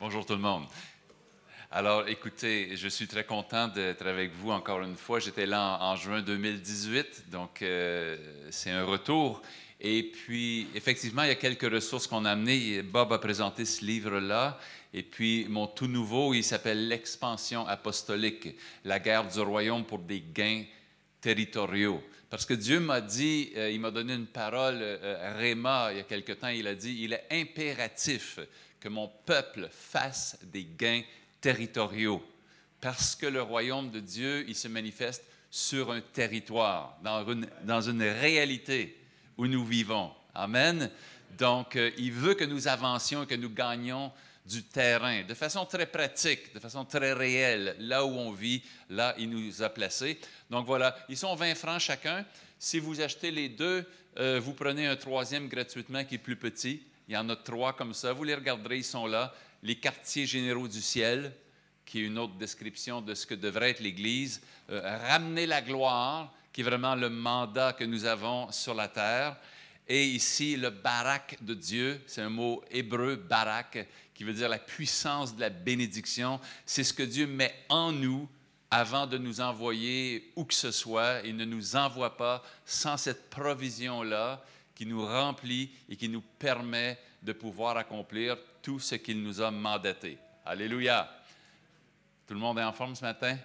Bonjour tout le monde. Alors, écoutez, je suis très content d'être avec vous encore une fois. J'étais là en, juin 2018, donc euh, c'est un retour. Et puis, effectivement, il y a quelques ressources qu'on a amenées. Bob a présenté ce livre-là. Et puis, mon tout nouveau, il s'appelle L'expansion apostolique, la guerre du royaume pour des gains territoriaux. Parce que Dieu m'a dit, euh, il m'a donné une parole, euh, Réma, il y a quelque temps, il a dit, il est impératif que mon peuple fasse des gains territoriaux. Parce que le royaume de Dieu, il se manifeste sur un territoire, dans une, dans une réalité où nous vivons. Amen. Donc, euh, il veut que nous avancions que nous gagnions du terrain de façon très pratique, de façon très réelle. Là où on vit, là, il nous a placés. Donc voilà, ils sont 20 francs chacun. Si vous achetez les deux, euh, vous prenez un troisième gratuitement qui est plus petit. Il y en a trois comme ça. Vous les regarderez, ils sont là. Les quartiers généraux du ciel, qui est une autre description de ce que devrait être l'Église. Euh, ramener la gloire, qui est vraiment le mandat que nous avons sur la terre. Et ici, le barak de Dieu, c'est un mot hébreu, barak, qui veut dire la puissance de la bénédiction. C'est ce que Dieu met en nous avant de nous envoyer où que ce soit. Il ne nous envoie pas sans cette provision-là qui nous remplit et qui nous permet de pouvoir accomplir tout ce qu'il nous a mandaté. Alléluia. Tout le monde est en forme ce matin?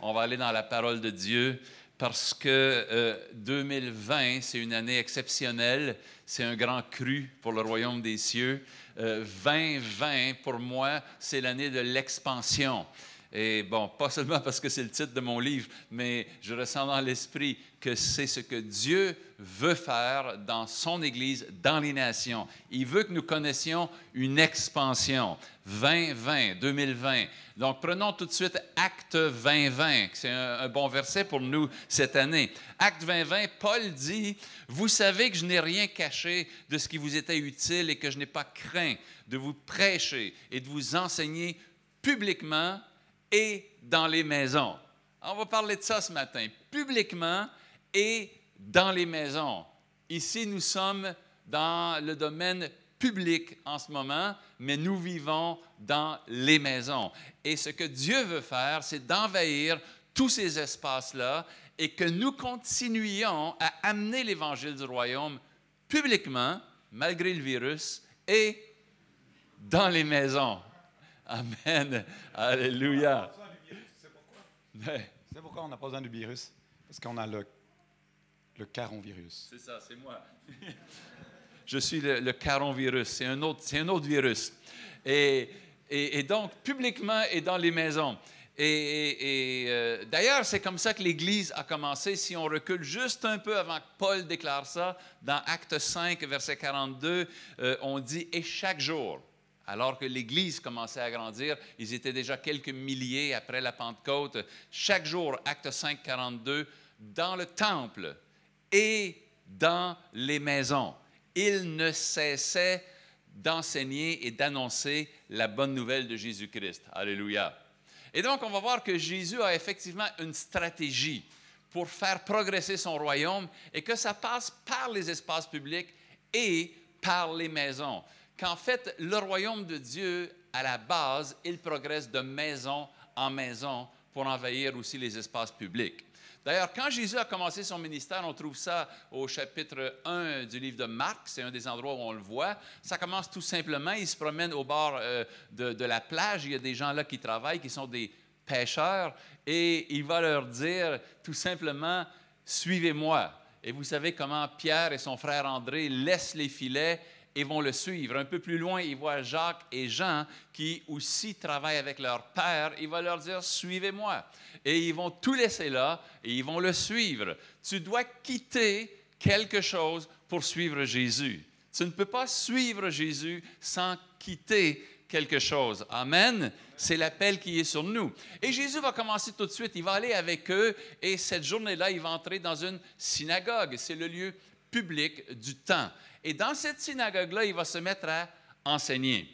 On va aller dans la parole de Dieu parce que 2020, euh, c'est une année exceptionnelle. C'est un grand cru pour le royaume des cieux. 2020, euh, pour moi, c'est l'année de l'expansion. Et bon, pas seulement parce que c'est le titre de mon livre, mais je ressens dans l'esprit que c'est ce que Dieu veut faire dans son Église, dans les nations. Il veut que nous connaissions une expansion. 2020, 2020. Donc, prenons tout de suite Acte 2020, c'est un, un, bon verset pour nous cette année. Acte 2020, Paul dit, Vous savez que je n'ai rien caché de ce qui vous était utile et que je n'ai pas craint de vous prêcher et de vous enseigner publiquement et dans les maisons. On va parler de ça ce matin, publiquement et dans les maisons. Ici, nous sommes dans le domaine public en ce moment, mais nous vivons dans les maisons. Et ce que Dieu veut faire, c'est d'envahir tous ces espaces-là et que nous continuions à amener l'évangile du royaume publiquement, malgré le virus, et dans les maisons. Amen. Alléluia. C'est pourquoi? On n'a pas besoin du virus? Parce qu'on a le, le caron-virus. C'est ça, c'est moi. Je suis le, le caron-virus. C'est un, autre, un autre virus. Et, et, donc, publiquement et dans les maisons. Et, euh, d'ailleurs, c'est comme ça que l'Église a commencé. Si on recule juste un peu avant que Paul déclare ça, dans Acte 5, verset 42, euh, on dit Et chaque jour, alors que l'Église commençait à grandir, ils étaient déjà quelques milliers après la Pentecôte. Chaque jour, acte 5, 42, dans le temple et dans les maisons, ils ne cessaient d'enseigner et d'annoncer la bonne nouvelle de Jésus-Christ. Alléluia. Et donc, on va voir que Jésus a effectivement une stratégie pour faire progresser son royaume et que ça passe par les espaces publics et par les maisons qu'en fait, le royaume de Dieu, à la base, il progresse de maison en maison pour envahir aussi les espaces publics. D'ailleurs, quand Jésus a commencé son ministère, on trouve ça au chapitre 1 du livre de Marc, c'est un des endroits où on le voit. Ça commence tout simplement, il se promène au bord euh, de, de, la plage, il y a des gens là qui travaillent, qui sont des pêcheurs, et il va leur dire tout simplement, suivez-moi. Et vous savez comment Pierre et son frère André laissent les filets et vont le suivre. Un peu plus loin, ils voient Jacques et Jean qui aussi travaillent avec leur père. Il va leur dire, suivez-moi. Et ils vont tout laisser là et ils vont le suivre. Tu dois quitter quelque chose pour suivre Jésus. Tu ne peux pas suivre Jésus sans quitter quelque chose. Amen. C'est l'appel qui est sur nous. Et Jésus va commencer tout de suite. Il va aller avec eux et cette journée-là, il va entrer dans une synagogue. C'est le lieu public du temps. Et dans cette synagogue-là, il va se mettre à enseigner.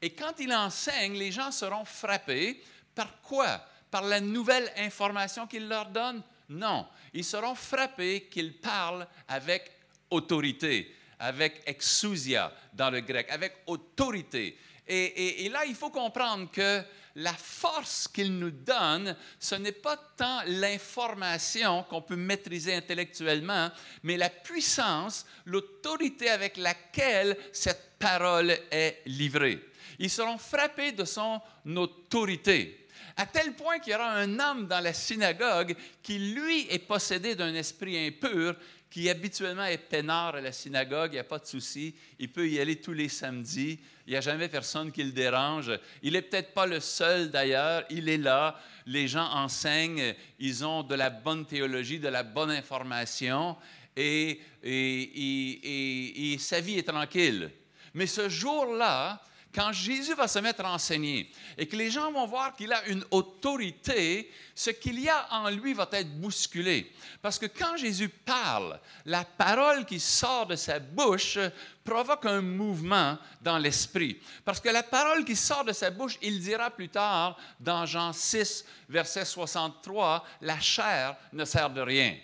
Et quand il enseigne, les gens seront frappés. Par quoi? Par la nouvelle information qu'il leur donne? Non. Ils seront frappés qu'il parle avec autorité, avec exousia dans le grec, avec autorité. Et, et là, il faut comprendre que la force qu'il nous donne, ce n'est pas tant l'information qu'on peut maîtriser intellectuellement, mais la puissance, l'autorité avec laquelle cette parole est livrée. Ils seront frappés de son autorité à tel point qu'il y aura un homme dans la synagogue qui, lui, est possédé d'un esprit impur, qui habituellement est peinard à la synagogue, il n'y a pas de souci, il peut y aller tous les samedis, il n'y a jamais personne qui le dérange. Il n'est peut-être pas le seul d'ailleurs, il est là, les gens enseignent, ils ont de la bonne théologie, de la bonne information, et, et sa vie est tranquille. Mais ce jour-là, quand Jésus va se mettre à enseigner et que les gens vont voir qu'il a une autorité, ce qu'il y a en lui va être bousculé. Parce que quand Jésus parle, la parole qui sort de sa bouche provoque un mouvement dans l'esprit. Parce que la parole qui sort de sa bouche, il dira plus tard dans Jean 6, verset 63, la chair ne sert de rien.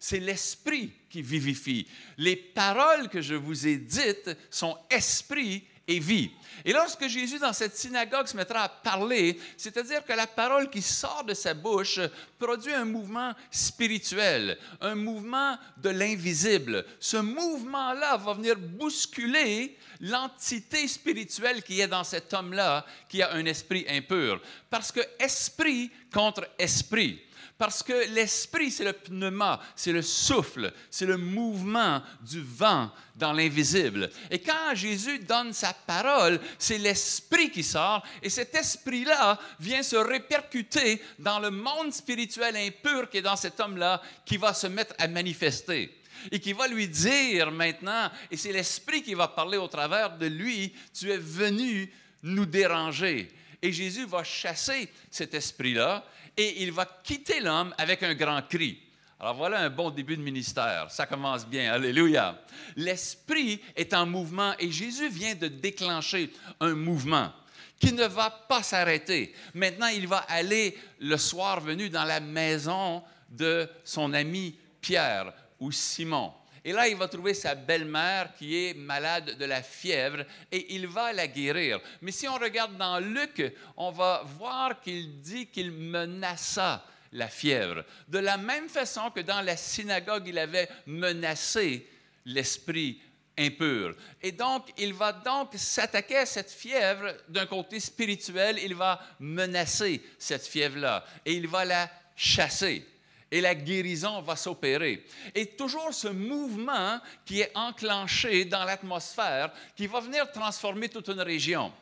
C'est l'esprit qui vivifie. Les paroles que je vous ai dites sont esprit et. Et lorsque Jésus, dans cette synagogue, se mettra à parler, c'est-à-dire que la parole qui sort de sa bouche produit un mouvement spirituel, un mouvement de l'invisible. Ce mouvement-là va venir bousculer l'entité spirituelle qui est dans cet homme-là, qui a un esprit impur. Parce que esprit contre esprit. Parce que l'esprit, c'est le pneuma, c'est le souffle, c'est le mouvement du vent dans l'invisible. Et quand Jésus donne sa parole, c'est l'esprit qui sort, et cet esprit-là vient se répercuter dans le monde spirituel impur qui est dans cet homme-là, qui va se mettre à manifester et qui va lui dire maintenant, et c'est l'Esprit qui va parler au travers de lui, tu es venu nous déranger. Et Jésus va chasser cet esprit-là et il va quitter l'homme avec un grand cri. Alors voilà un bon début de ministère. Ça commence bien. Alléluia. L'esprit est en mouvement et Jésus vient de déclencher un mouvement qui ne va pas s'arrêter. Maintenant, il va aller le soir venu dans la maison de son ami Pierre ou Simon. Et là, il va trouver sa belle-mère qui est malade de la fièvre et il va la guérir. Mais si on regarde dans Luc, on va voir qu'il dit qu'il menaça la fièvre. De la même façon que dans la synagogue, il avait menacé l'esprit impur. Et donc, il va donc s'attaquer à cette fièvre d'un côté spirituel, il va menacer cette fièvre-là et il va la chasser et la guérison va s'opérer. Et toujours ce mouvement qui est enclenché dans l'atmosphère qui va venir transformer toute une région.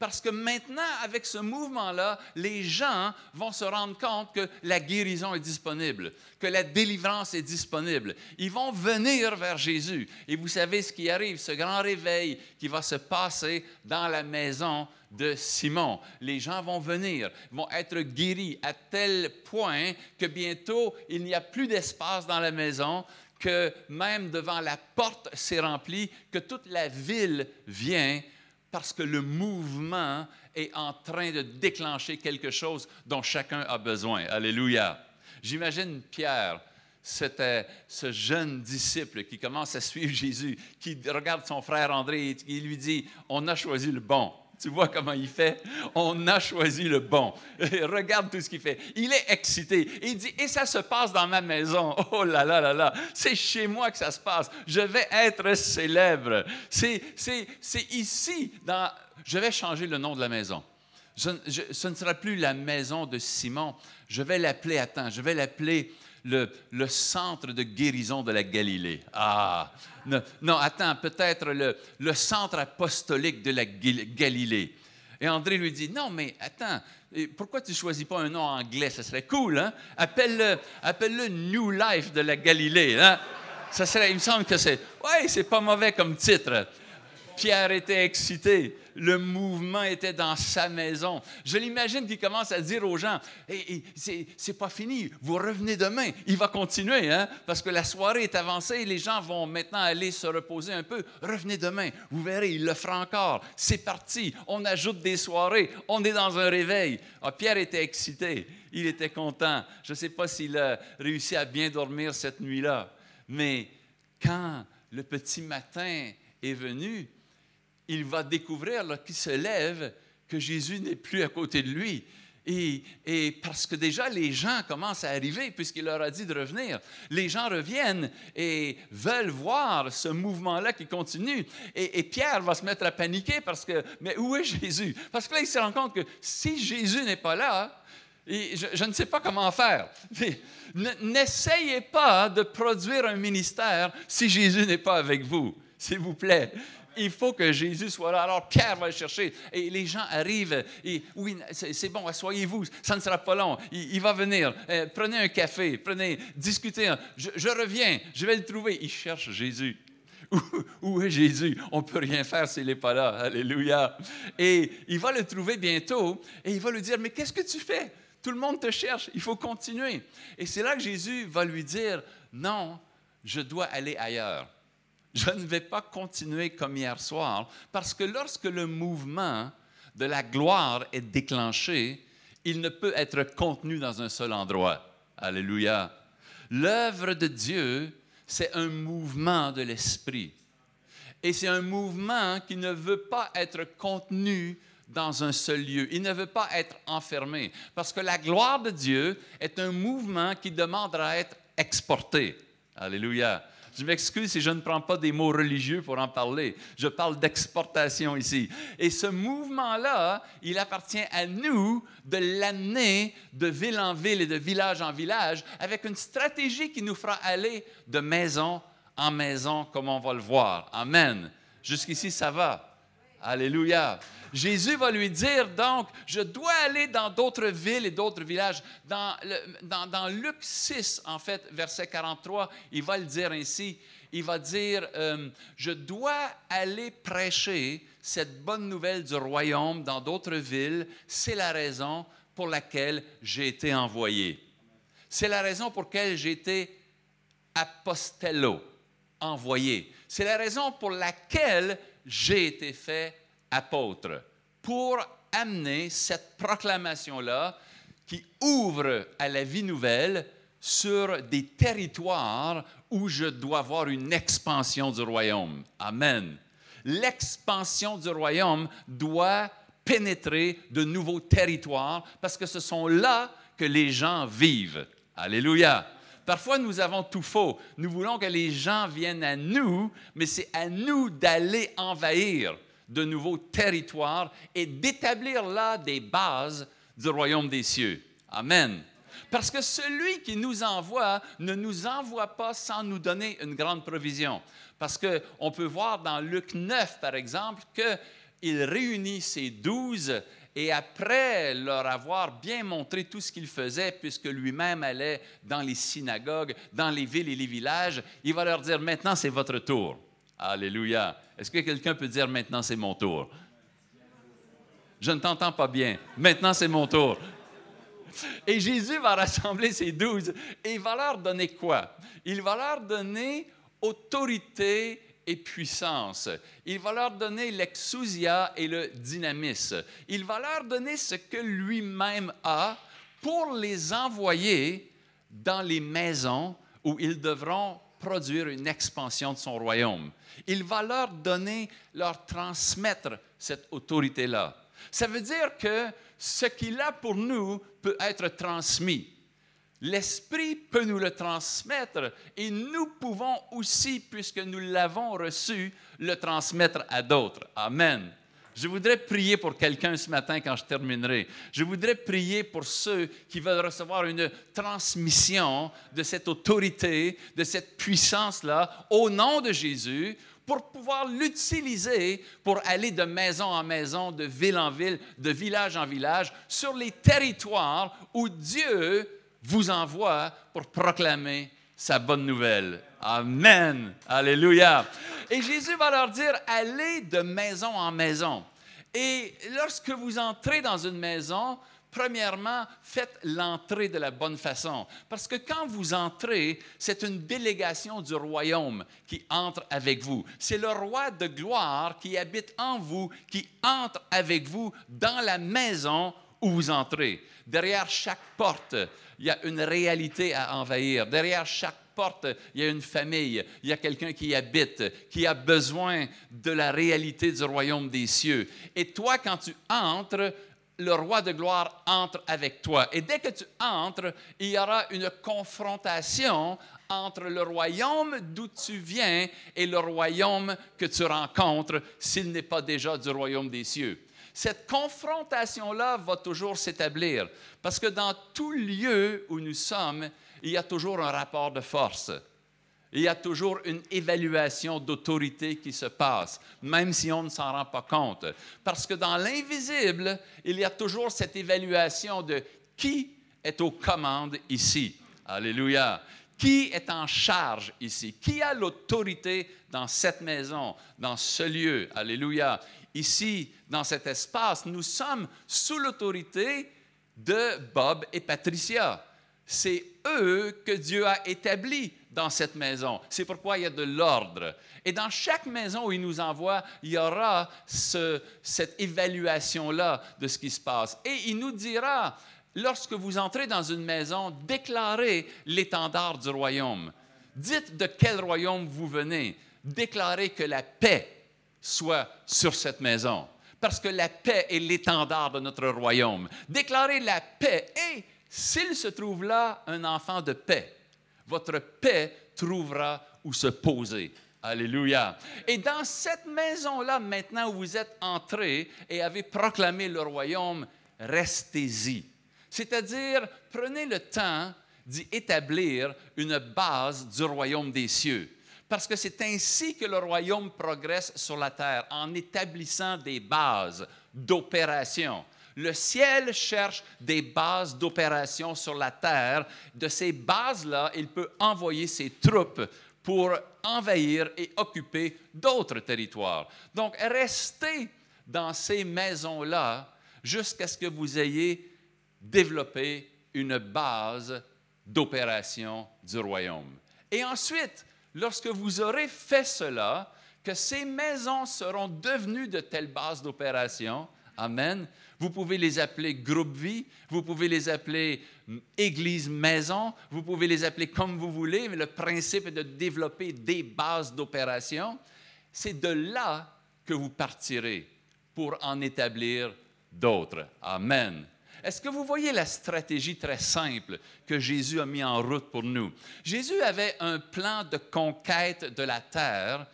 Parce que maintenant, avec ce mouvement-là, les gens vont se rendre compte que la guérison est disponible, que la délivrance est disponible. Ils vont venir vers Jésus. Et vous savez ce qui arrive, ce grand réveil qui va se passer dans la maison de Simon. Les gens vont venir, vont être guéris à tel point que bientôt, il n'y a plus d'espace dans la maison, que même devant la porte s'est rempli, que toute la ville vient parce que le mouvement est en train de déclencher quelque chose dont chacun a besoin. Alléluia. J'imagine Pierre, c'était ce jeune disciple qui commence à suivre Jésus, qui regarde son frère André et qui lui dit, on a choisi le bon. Tu vois comment il fait? On a choisi le bon. Regarde tout ce qu'il fait. Il est excité. Il dit, et ça se passe dans ma maison. Oh là là là là. C'est chez moi que ça se passe. Je vais être célèbre. C'est, ici. Dans... Je vais changer le nom de la maison. ce ne sera plus la maison de Simon. Je vais l'appeler, attends, je vais l'appeler le, centre de guérison de la Galilée. Ah, non, attends, peut-être le, le, centre apostolique de la Galilée. Et André lui dit, non, mais attends, pourquoi tu ne choisis pas un nom anglais? Ça serait cool, hein? Appelle-le appelle New Life de la Galilée, hein? Ça serait, il me semble que c'est, ouais, c'est pas mauvais comme titre. Pierre était excité. Le mouvement était dans sa maison. Je l'imagine qu'il commence à dire aux gens hey, c'est pas fini, vous revenez demain. Il va continuer, hein, parce que la soirée est avancée. Les gens vont maintenant aller se reposer un peu. Revenez demain. Vous verrez, il le fera encore. C'est parti. On ajoute des soirées. On est dans un réveil. Ah, Pierre était excité. Il était content. Je ne sais pas s'il a réussi à bien dormir cette nuit-là. Mais quand le petit matin est venu, il va découvrir lorsqu'il se lève que Jésus n'est plus à côté de lui. Et, parce que déjà, les gens commencent à arriver puisqu'il leur a dit de revenir. Les gens reviennent et veulent voir ce mouvement-là qui continue. Et, Pierre va se mettre à paniquer parce que, mais où est Jésus? Parce que là, il se rend compte que si Jésus n'est pas là, je, je, ne sais pas comment faire. N'essayez pas de produire un ministère si Jésus n'est pas avec vous, s'il vous plaît il faut que Jésus soit là. Alors Pierre va le chercher et les gens arrivent et oui, c'est bon, asseyez-vous, ça ne sera pas long. Il, va venir. Euh, prenez un café, prenez, discutez. Je, reviens, je vais le trouver. Il cherche Jésus. Où, est Jésus? On ne peut rien faire s'il n'est pas là. Alléluia. Et il va le trouver bientôt et il va lui dire, mais qu'est-ce que tu fais? Tout le monde te cherche, il faut continuer. Et c'est là que Jésus va lui dire, non, je dois aller ailleurs je ne vais pas continuer comme hier soir, parce que lorsque le mouvement de la gloire est déclenché, il ne peut être contenu dans un seul endroit. Alléluia. L'œuvre de Dieu, c'est un mouvement de l'esprit. Et c'est un mouvement qui ne veut pas être contenu dans un seul lieu. Il ne veut pas être enfermé. Parce que la gloire de Dieu est un mouvement qui demande à être exporté. Alléluia. Je m'excuse si je ne prends pas des mots religieux pour en parler. Je parle d'exportation ici. Et ce mouvement-là, il appartient à nous de l'amener de ville en ville et de village en village avec une stratégie qui nous fera aller de maison en maison, comme on va le voir. Amen. Jusqu'ici, ça va. Alléluia. Jésus va lui dire donc, je dois aller dans d'autres villes et d'autres villages. Dans, dans, Luc 6, en fait, verset 43, il va le dire ainsi. Il va dire, euh, je dois aller prêcher cette bonne nouvelle du royaume dans d'autres villes. C'est la raison pour laquelle j'ai été envoyé. C'est la raison pour laquelle j'ai été apostello, envoyé. C'est la raison pour laquelle j'ai été fait apôtre pour amener cette proclamation-là qui ouvre à la vie nouvelle sur des territoires où je dois avoir une expansion du royaume. Amen. L'expansion du royaume doit pénétrer de nouveaux territoires parce que ce sont là que les gens vivent. Alléluia. Parfois, nous avons tout faux. Nous voulons que les gens viennent à nous, mais c'est à nous d'aller envahir de nouveaux territoires et d'établir là des bases du royaume des cieux. Amen. Parce que celui qui nous envoie ne nous envoie pas sans nous donner une grande provision. Parce qu'on peut voir dans Luc 9, par exemple, qu'il réunit ses douze et après leur avoir bien montré tout ce qu'il faisait, puisque lui-même allait dans les synagogues, dans les villes et les villages, il va leur dire, maintenant c'est votre tour. Alléluia. Est-ce que quelqu'un peut dire maintenant c'est mon tour? Je ne t'entends pas bien. Maintenant c'est mon tour. Et Jésus va rassembler ses douze et il va leur donner quoi? Il va leur donner autorité et puissance. Il va leur donner l'exousia et le dynamisme. Il va leur donner ce que lui-même a pour les envoyer dans les maisons où ils devront produire une expansion de son royaume. Il va leur donner, leur transmettre cette autorité-là. Ça veut dire que ce qu'il a pour nous peut être transmis. L'Esprit peut nous le transmettre et nous pouvons aussi, puisque nous l'avons reçu, le transmettre à d'autres. Amen. Je voudrais prier pour quelqu'un ce matin quand je terminerai. Je voudrais prier pour ceux qui veulent recevoir une transmission de cette autorité, de cette puissance-là, au nom de Jésus, pour pouvoir l'utiliser pour aller de maison en maison, de ville en ville, de village en village, sur les territoires où Dieu vous envoie pour proclamer sa bonne nouvelle. Amen. Alléluia. Et Jésus va leur dire, allez de maison en maison. Et lorsque vous entrez dans une maison, premièrement, faites l'entrée de la bonne façon. Parce que quand vous entrez, c'est une délégation du royaume qui entre avec vous. C'est le roi de gloire qui habite en vous, qui entre avec vous dans la maison où vous entrez. Derrière chaque porte, il y a une réalité à envahir. Derrière chaque porte, il y a une famille, il y a quelqu'un qui y habite, qui a besoin de la réalité du royaume des cieux. Et toi, quand tu entres, le roi de gloire entre avec toi. Et dès que tu entres, il y aura une confrontation entre le royaume d'où tu viens et le royaume que tu rencontres s'il n'est pas déjà du royaume des cieux. Cette confrontation-là va toujours s'établir parce que dans tout lieu où nous sommes, il y a toujours un rapport de force. Il y a toujours une évaluation d'autorité qui se passe, même si on ne s'en rend pas compte. Parce que dans l'invisible, il y a toujours cette évaluation de qui est aux commandes ici. Alléluia. Qui est en charge ici? Qui a l'autorité dans cette maison, dans ce lieu? Alléluia. Ici, dans cet espace, nous sommes sous l'autorité de Bob et Patricia. C'est eux que Dieu a établis dans cette maison. C'est pourquoi il y a de l'ordre. Et dans chaque maison où il nous envoie, il y aura cette évaluation-là de ce qui se passe. Et il nous dira, lorsque vous entrez dans une maison, déclarez l'étendard du royaume. Dites de quel royaume vous venez. Déclarez que la paix soit sur cette maison. Parce que la paix est l'étendard de notre royaume. Déclarez la paix. Et s'il se trouve là un enfant de paix, votre paix trouvera où se poser. Alléluia. Et dans cette maison-là, maintenant où vous êtes entrés et avez proclamé le royaume, restez-y. C'est-à-dire, prenez le temps d'y établir une base du royaume des cieux. Parce que c'est ainsi que le royaume progresse sur la terre, en établissant des bases d'opération. Le ciel cherche des bases d'opération sur la terre. De ces bases-là, il peut envoyer ses troupes pour envahir et occuper d'autres territoires. Donc, restez dans ces maisons-là jusqu'à ce que vous ayez développer une base d'opération du royaume. Et ensuite, lorsque vous aurez fait cela, que ces maisons seront devenues de telles bases d'opération, Amen. Vous pouvez les appeler groupe vie, vous pouvez les appeler église maison, vous pouvez les appeler comme vous voulez, mais le principe est de développer des bases d'opération. C'est de là que vous partirez pour en établir d'autres. Amen. Est-ce que vous voyez la stratégie très simple que Jésus a mis en route pour nous? Jésus avait un plan de conquête de la terre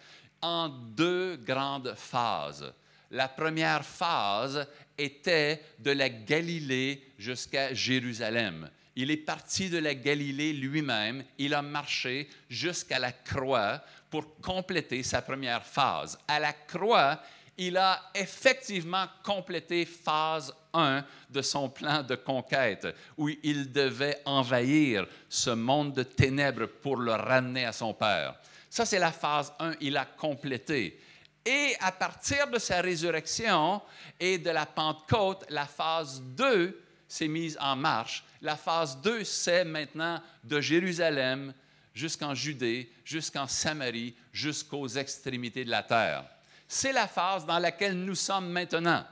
en deux grandes phases. La première phase était de la Galilée jusqu'à Jérusalem. Il est parti de la Galilée lui-même, il a marché jusqu'à la croix pour compléter sa première phase. À la croix, il a effectivement complété phase 1 de son plan de conquête, où il devait envahir ce monde de ténèbres pour le ramener à son Père. Ça, c'est la phase 1, il a complété. Et à partir de sa résurrection et de la Pentecôte, la phase 2 s'est mise en marche. La phase 2, c'est maintenant de Jérusalem jusqu'en Judée, jusqu'en Samarie, jusqu'aux extrémités de la terre. C'est la phase dans laquelle nous sommes maintenant.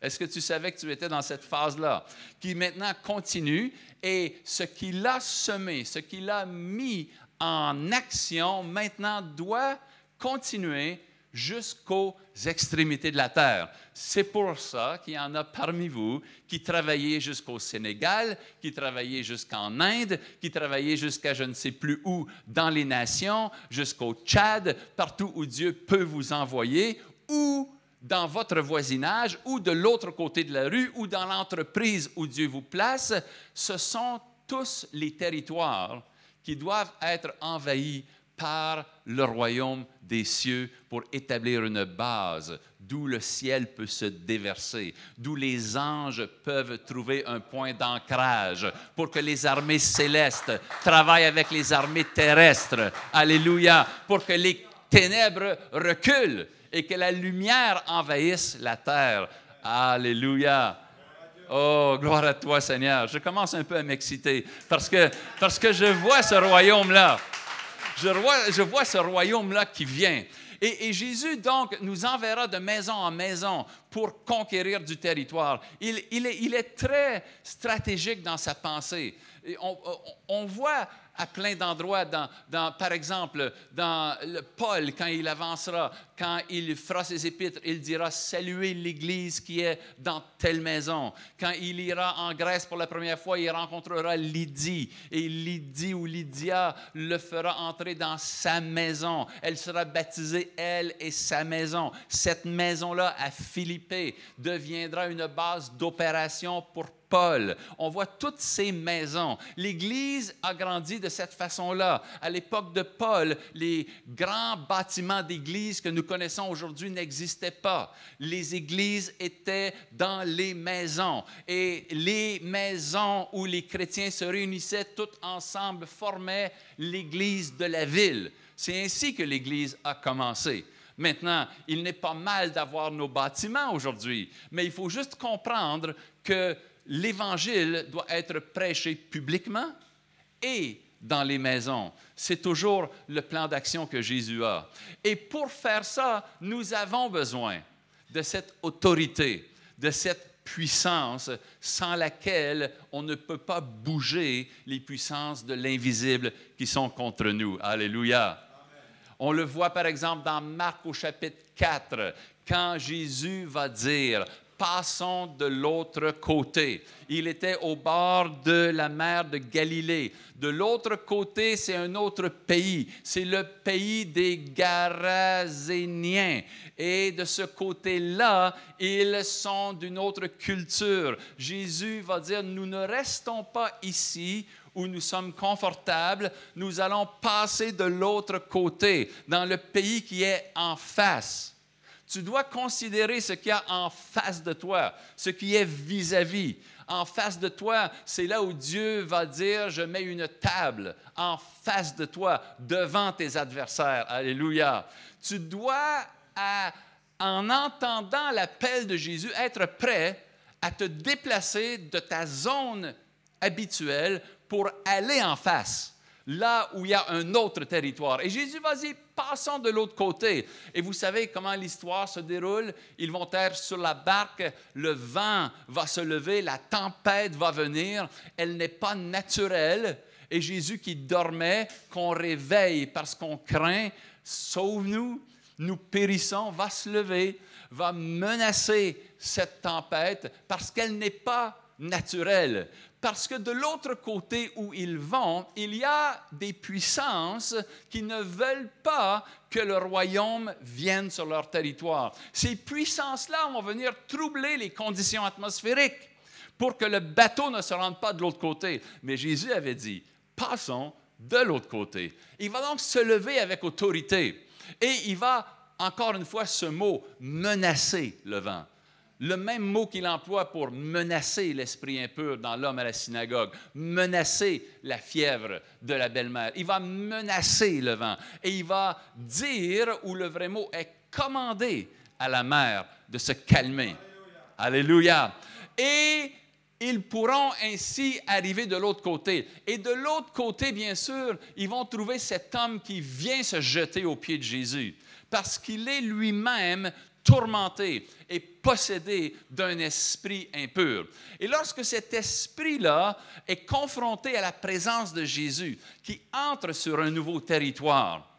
Est-ce que tu savais que tu étais dans cette phase-là, qui maintenant continue et ce qu'il a semé, ce qu'il a mis en action, maintenant doit continuer jusqu'aux extrémités de la terre. C'est pour ça qu'il y en a parmi vous qui travaillaient jusqu'au Sénégal, qui travaillaient jusqu'en Inde, qui travaillaient jusqu'à je ne sais plus où dans les nations, jusqu'au Tchad, partout où Dieu peut vous envoyer, ou dans votre voisinage, ou de l'autre côté de la rue, ou dans l'entreprise où Dieu vous place. Ce sont tous les territoires qui doivent être envahis par le royaume des cieux pour établir une base d'où le ciel peut se déverser, d'où les anges peuvent trouver un point d'ancrage pour que les armées célestes travaillent avec les armées terrestres. Alléluia. Pour que les ténèbres reculent et que la lumière envahisse la terre. Alléluia. Oh, gloire à toi, Seigneur. Je commence un peu à m'exciter parce que, parce que je vois ce royaume-là. Je vois, ce royaume-là qui vient. Et, Jésus, donc, nous enverra de maison en maison pour conquérir du territoire. Il, est, très stratégique dans sa pensée. On voit à plein d'endroits, dans, par exemple, dans le Paul, quand il avancera, quand il fera ses épîtres, il dira saluer l'Église qui est dans telle maison. Quand il ira en Grèce pour la première fois, il rencontrera Lydie, et Lydie ou Lydia le fera entrer dans sa maison. Elle sera baptisée, elle et sa maison. Cette maison-là, à Philippe, deviendra une base d'opération pour Paul. On voit toutes ces maisons. L'Église a grandi de cette façon-là. À l'époque de Paul, les grands bâtiments d'église que nous connaissons aujourd'hui n'existaient pas. Les églises étaient dans les maisons. Et les maisons où les chrétiens se réunissaient tous ensemble formaient l'Église de la ville. C'est ainsi que l'Église a commencé. Maintenant, il n'est pas mal d'avoir nos bâtiments aujourd'hui, mais il faut juste comprendre que l'Évangile doit être prêché publiquement et dans les maisons. C'est toujours le plan d'action que Jésus a. Et pour faire ça, nous avons besoin de cette autorité, de cette puissance sans laquelle on ne peut pas bouger les puissances de l'invisible qui sont contre nous. Alléluia. On le voit par exemple dans Marc au chapitre 4, quand Jésus va dire, passons de l'autre côté. Il était au bord de la mer de Galilée. De l'autre côté, c'est un autre pays. C'est le pays des Garazéniens. Et de ce côté-là, ils sont d'une autre culture. Jésus va dire, nous ne restons pas ici où nous sommes confortables, nous allons passer de l'autre côté, dans le pays qui est en face. Tu dois considérer ce qu'il y a en face de toi, ce qui est vis-à-vis. En face de toi, c'est là où Dieu va dire, je mets une table en face de toi, devant tes adversaires. Alléluia. Tu dois, en entendant l'appel de Jésus, être prêt à te déplacer de ta zone habituelle pour aller en face, là où il y a un autre territoire. Et Jésus va dire, passons de l'autre côté. Et vous savez comment l'histoire se déroule? Ils vont être sur la barque, le vent va se lever, la tempête va venir, elle n'est pas naturelle. Et Jésus qui dormait, qu'on réveille parce qu'on craint, sauve-nous, nous périssons, va se lever, va menacer cette tempête parce qu'elle n'est pas naturelle parce que de l'autre côté où ils vont, il y a des puissances qui ne veulent pas que le royaume vienne sur leur territoire. Ces puissances-là vont venir troubler les conditions atmosphériques pour que le bateau ne se rende pas de l'autre côté. Mais Jésus avait dit, passons de l'autre côté. Il va donc se lever avec autorité et il va, encore une fois, ce mot, menacer le vent le même mot qu'il emploie pour menacer l'esprit impur dans l'homme à la synagogue, menacer la fièvre de la belle-mère. Il va menacer le vent et il va dire, ou le vrai mot est commander à la mer de se calmer. Alléluia. Et ils pourront ainsi arriver de l'autre côté. Et de l'autre côté, bien sûr, ils vont trouver cet homme qui vient se jeter aux pieds de Jésus, parce qu'il est lui-même tourmenté et possédé d'un esprit impur. Et lorsque cet esprit-là est confronté à la présence de Jésus, qui entre sur un nouveau territoire,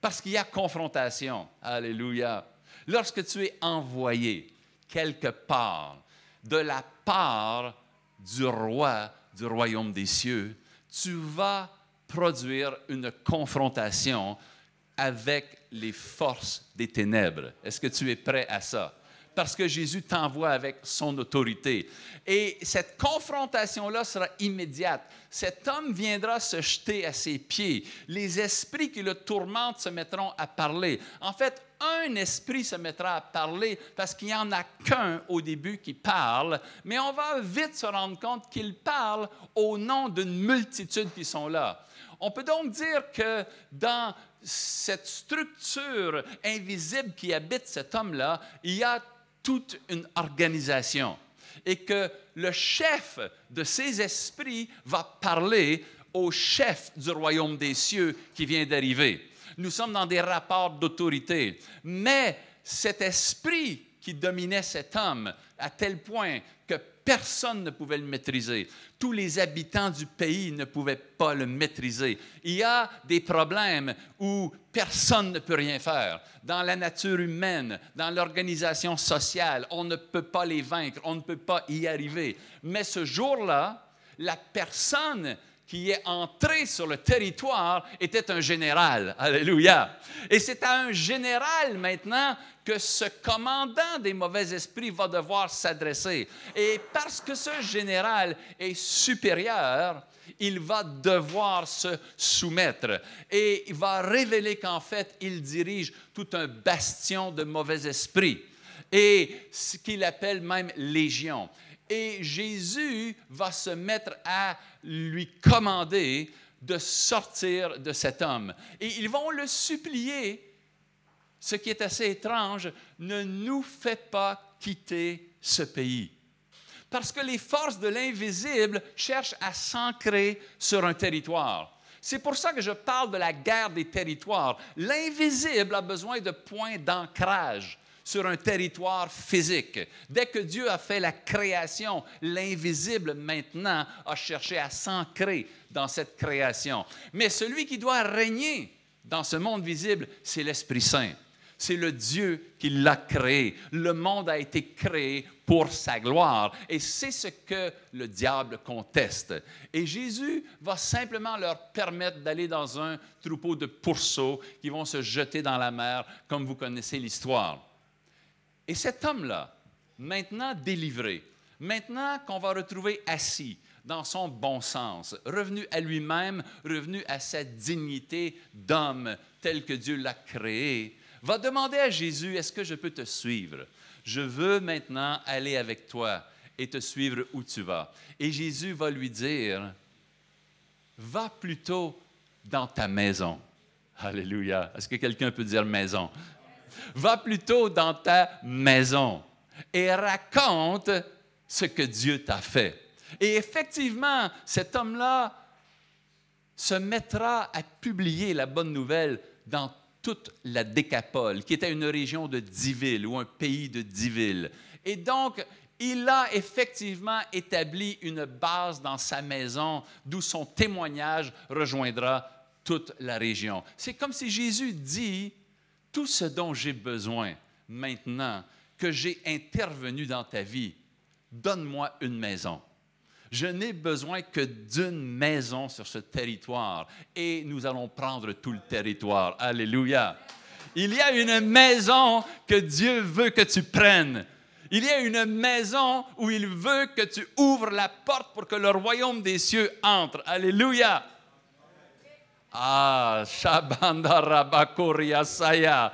parce qu'il y a confrontation, alléluia, lorsque tu es envoyé quelque part de la part du roi du royaume des cieux, tu vas produire une confrontation avec les forces des ténèbres. Est-ce que tu es prêt à ça? Parce que Jésus t'envoie avec son autorité. Et cette confrontation-là sera immédiate. Cet homme viendra se jeter à ses pieds. Les esprits qui le tourmentent se mettront à parler. En fait, un esprit se mettra à parler parce qu'il n'y en a qu'un au début qui parle, mais on va vite se rendre compte qu'il parle au nom d'une multitude qui sont là. On peut donc dire que dans cette structure invisible qui habite cet homme-là, il y a toute une organisation. Et que le chef de ces esprits va parler au chef du royaume des cieux qui vient d'arriver. Nous sommes dans des rapports d'autorité. Mais cet esprit qui dominait cet homme à tel point que personne ne pouvait le maîtriser. Tous les habitants du pays ne pouvaient pas le maîtriser. Il y a des problèmes où personne ne peut rien faire. Dans la nature humaine, dans l'organisation sociale, on ne peut pas les vaincre, on ne peut pas y arriver. Mais ce jour-là, la personne qui est entré sur le territoire était un général. Alléluia. Et c'est à un général maintenant que ce commandant des mauvais esprits va devoir s'adresser. Et parce que ce général est supérieur, il va devoir se soumettre. Et il va révéler qu'en fait, il dirige tout un bastion de mauvais esprits. Et ce qu'il appelle même légion. Et Jésus va se mettre à lui commander de sortir de cet homme. Et ils vont le supplier, ce qui est assez étrange, ne nous fais pas quitter ce pays. Parce que les forces de l'invisible cherchent à s'ancrer sur un territoire. C'est pour ça que je parle de la guerre des territoires. L'invisible a besoin de points d'ancrage sur un territoire physique. Dès que Dieu a fait la création, l'invisible maintenant a cherché à s'ancrer dans cette création. Mais celui qui doit régner dans ce monde visible, c'est l'Esprit Saint. C'est le Dieu qui l'a créé. Le monde a été créé pour sa gloire. Et c'est ce que le diable conteste. Et Jésus va simplement leur permettre d'aller dans un troupeau de pourceaux qui vont se jeter dans la mer, comme vous connaissez l'histoire. Et cet homme-là, maintenant délivré, maintenant qu'on va retrouver assis dans son bon sens, revenu à lui-même, revenu à sa dignité d'homme tel que Dieu l'a créé, va demander à Jésus, est-ce que je peux te suivre? Je veux maintenant aller avec toi et te suivre où tu vas. Et Jésus va lui dire, va plutôt dans ta maison. Alléluia. Est-ce que quelqu'un peut dire maison? Va plutôt dans ta maison et raconte ce que Dieu t'a fait. Et effectivement, cet homme-là se mettra à publier la bonne nouvelle dans toute la Décapole, qui était une région de dix villes ou un pays de dix villes. Et donc, il a effectivement établi une base dans sa maison d'où son témoignage rejoindra toute la région. C'est comme si Jésus dit, tout ce dont j'ai besoin maintenant que j'ai intervenu dans ta vie, donne-moi une maison. Je n'ai besoin que d'une maison sur ce territoire et nous allons prendre tout le territoire. Alléluia. Il y a une maison que Dieu veut que tu prennes. Il y a une maison où il veut que tu ouvres la porte pour que le royaume des cieux entre. Alléluia. Ah, Saya.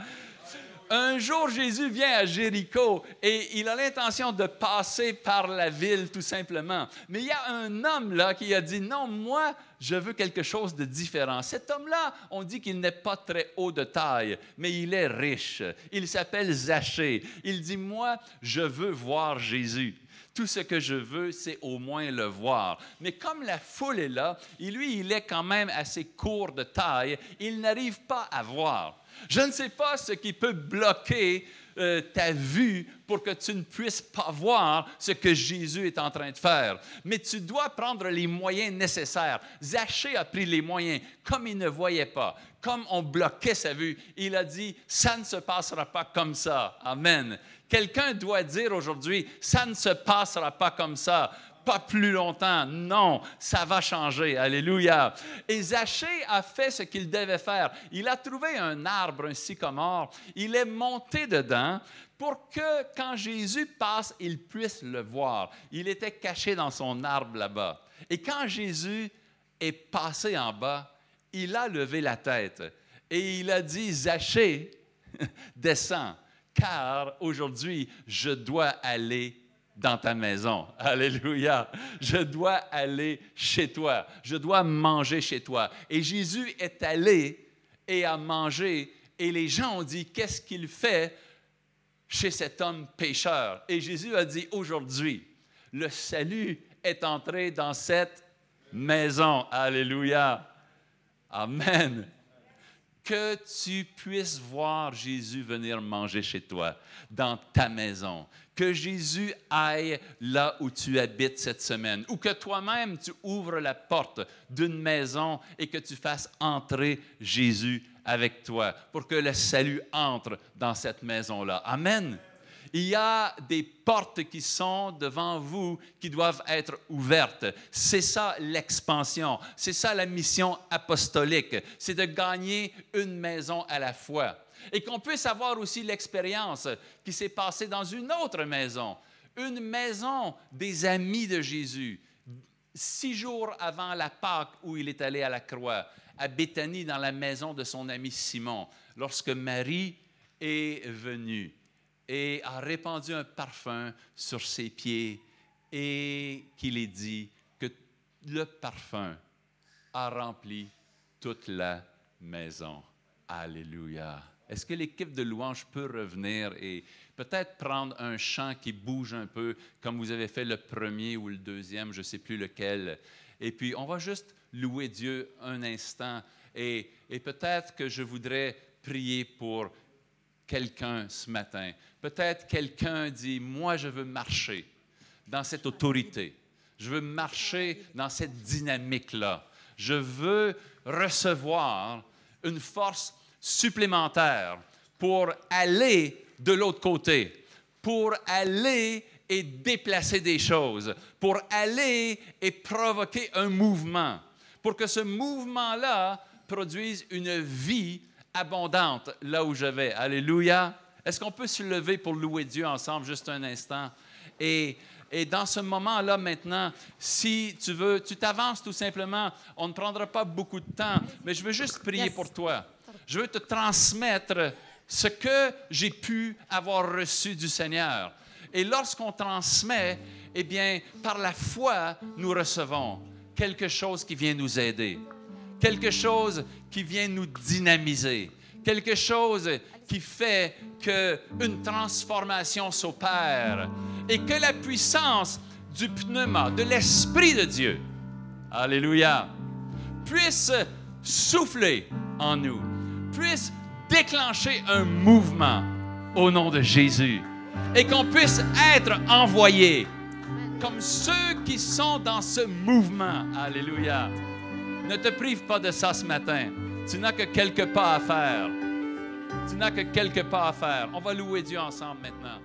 Un jour, Jésus vient à Jéricho et il a l'intention de passer par la ville tout simplement. Mais il y a un homme là qui a dit, non, moi, je veux quelque chose de différent. Cet homme-là, on dit qu'il n'est pas très haut de taille, mais il est riche. Il s'appelle Zachée. Il dit, moi, je veux voir Jésus. Tout ce que je veux, c'est au moins le voir. Mais comme la foule est là, et lui, il est quand même assez court de taille, il n'arrive pas à voir. Je ne sais pas ce qui peut bloquer euh, ta vue pour que tu ne puisses pas voir ce que Jésus est en train de faire. Mais tu dois prendre les moyens nécessaires. Zachée a pris les moyens. Comme il ne voyait pas, comme on bloquait sa vue, il a dit, ça ne se passera pas comme ça. Amen. Quelqu'un doit dire aujourd'hui, ça ne se passera pas comme ça pas plus longtemps. Non, ça va changer. Alléluia. Et Zachée a fait ce qu'il devait faire. Il a trouvé un arbre, un sycomore. Il est monté dedans pour que quand Jésus passe, il puisse le voir. Il était caché dans son arbre là-bas. Et quand Jésus est passé en bas, il a levé la tête et il a dit, Zachée, descends car aujourd'hui, je dois aller dans ta maison. Alléluia. Je dois aller chez toi. Je dois manger chez toi. Et Jésus est allé et a mangé. Et les gens ont dit, qu'est-ce qu'il fait chez cet homme pécheur? Et Jésus a dit, aujourd'hui, le salut est entré dans cette maison. Alléluia. Amen. Que tu puisses voir Jésus venir manger chez toi, dans ta maison, que Jésus aille là où tu habites cette semaine, ou que toi-même tu ouvres la porte d'une maison et que tu fasses entrer Jésus avec toi, pour que le salut entre dans cette maison-là. Amen. Il y a des portes qui sont devant vous qui doivent être ouvertes. C'est ça l'expansion. C'est ça la mission apostolique. C'est de gagner une maison à la fois. Et qu'on puisse avoir aussi l'expérience qui s'est passée dans une autre maison. Une maison des amis de Jésus. Six jours avant la Pâque où il est allé à la croix, à Béthanie, dans la maison de son ami Simon, lorsque Marie est venue et a répandu un parfum sur ses pieds et qu'il ait dit que le parfum a rempli toute la maison. Alléluia. Est-ce que l'équipe de louange peut revenir et peut-être prendre un chant qui bouge un peu, comme vous avez fait le premier ou le deuxième, je ne sais plus lequel. Et puis, on va juste louer Dieu un instant. Et, et peut-être que je voudrais prier pour quelqu'un ce matin. Peut-être quelqu'un dit, moi je veux marcher dans cette autorité. Je veux marcher dans cette dynamique-là. Je veux recevoir une force supplémentaire pour aller de l'autre côté, pour aller et déplacer des choses, pour aller et provoquer un mouvement, pour que ce mouvement-là produise une vie abondante là où je vais. Alléluia. Est-ce qu'on peut se lever pour louer Dieu ensemble juste un instant? Et, et dans ce moment-là maintenant, si tu veux, tu t'avances tout simplement. On ne prendra pas beaucoup de temps, mais je veux juste prier pour toi. Je veux te transmettre ce que j'ai pu avoir reçu du Seigneur. Et lorsqu'on transmet, eh bien, par la foi, nous recevons quelque chose qui vient nous aider quelque chose qui vient nous dynamiser, quelque chose qui fait qu'une transformation s'opère et que la puissance du pneuma, de l'Esprit de Dieu, Alléluia, puisse souffler en nous, puisse déclencher un mouvement au nom de Jésus et qu'on puisse être envoyé comme ceux qui sont dans ce mouvement. Alléluia. Ne te prive pas de ça ce matin. Tu n'as que quelques pas à faire. Tu n'as que quelques pas à faire. On va louer Dieu ensemble maintenant.